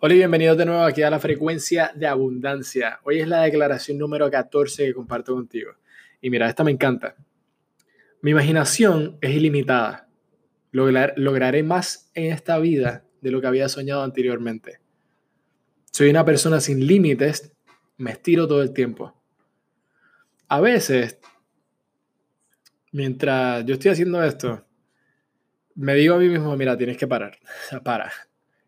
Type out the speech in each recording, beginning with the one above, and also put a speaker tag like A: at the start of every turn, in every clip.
A: Hola y bienvenidos de nuevo aquí a la frecuencia de abundancia. Hoy es la declaración número 14 que comparto contigo. Y mira, esta me encanta. Mi imaginación es ilimitada. lograré más en esta vida de lo que había soñado anteriormente. Soy una persona sin límites, me estiro todo el tiempo. A veces, mientras yo estoy haciendo esto, me digo a mí mismo, mira, tienes que parar. Para.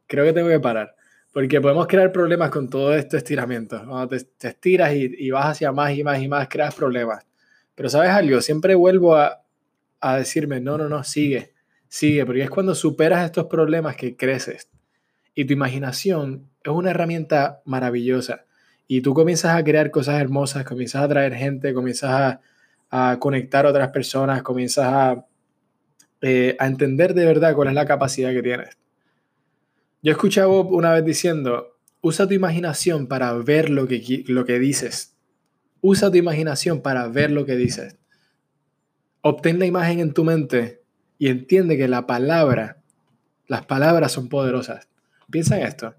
A: Creo que tengo que parar porque podemos crear problemas con todo este estiramiento. Cuando te, estiras y, vas hacia más y más y más, creas problemas. Pero sabes algo, siempre vuelvo a, a decirme, no, no, no, sigue, sigue, porque es cuando superas estos problemas que creces. Y tu imaginación es una herramienta maravillosa. Y tú comienzas a crear cosas hermosas, comienzas a atraer gente, comienzas a, a conectar a otras personas, comienzas a, eh, a entender de verdad cuál es la capacidad que tienes. Yo escuché a Bob una vez diciendo, usa tu imaginación para ver lo que, lo que dices. Usa tu imaginación para ver lo que dices. Obtén la imagen en tu mente y entiende que la palabra, las palabras son poderosas. Piensa en esto.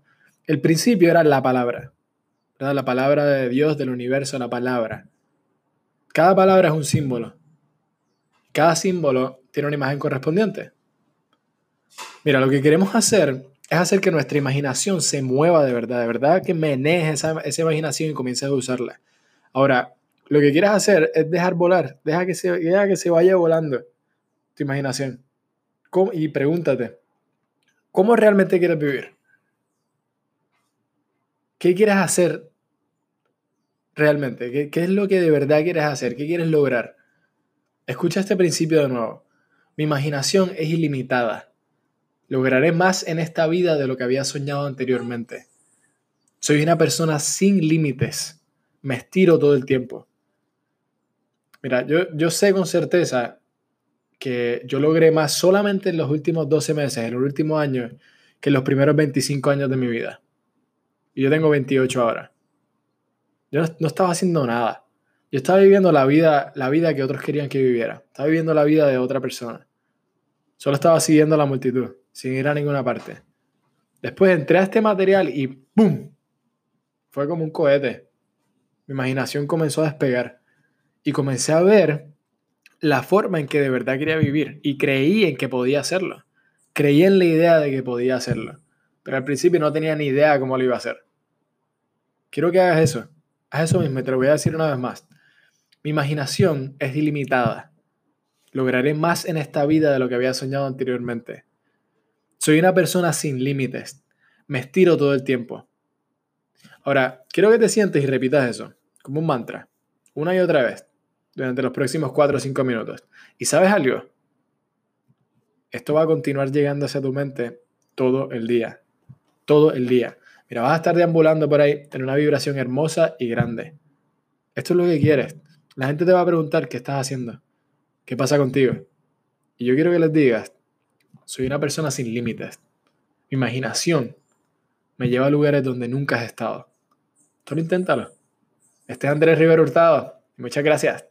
A: El principio era la palabra. La palabra de Dios, del universo, la palabra. Cada palabra es un símbolo. Cada símbolo tiene una imagen correspondiente. Mira, lo que queremos hacer es hacer que nuestra imaginación se mueva de verdad, de verdad que maneje esa, imaginación y comiences a usarla. Ahora, lo que quieres hacer es dejar volar, deja que se, deja que se vaya volando tu imaginación. Y pregúntate, ¿cómo realmente quieres vivir? ¿Qué quieres hacer realmente? ¿Qué, ¿Qué, es lo que de verdad quieres hacer? ¿Qué quieres lograr? Escucha este principio de nuevo. Mi imaginación es ilimitada. Lograré más en esta vida de lo que había soñado anteriormente. Soy una persona sin límites. Me estiro todo el tiempo. Mira, yo, yo sé con certeza que yo logré más solamente en los últimos 12 meses, en los últimos años, que en los primeros 25 años de mi vida. Y yo tengo 28 ahora. Yo no, estaba haciendo nada. Yo estaba viviendo la vida, la vida que otros querían que viviera. Estaba viviendo la vida de otra persona. Solo estaba siguiendo la multitud sin ir a ninguna parte. Después entré a este material y ¡pum! Fue como un cohete. Mi imaginación comenzó a despegar y comencé a ver la forma en que de verdad quería vivir y creí en que podía hacerlo. Creí en la idea de que podía hacerlo, pero al principio no tenía ni idea cómo lo iba a hacer. Quiero que hagas eso. Haz eso mismo, te lo voy a decir una vez más. Mi imaginación es ilimitada. Lograré más en esta vida de lo que había soñado anteriormente. Soy una persona sin límites. Me estiro todo el tiempo. Ahora, quiero que te sientes y repitas eso, como un mantra, una y otra vez, durante los próximos 4 o 5 minutos. ¿Y sabes algo? Esto va a continuar llegando hacia tu mente todo el día. Todo el día. Mira, vas a estar deambulando por ahí en una vibración hermosa y grande. Esto es lo que quieres. La gente te va a preguntar qué estás haciendo, qué pasa contigo. Y yo quiero que les digas, soy una persona sin límites. Mi imaginación me lleva a lugares donde nunca has estado. Solo inténtalo. Este es Andrés Rivera Hurtado. Muchas gracias.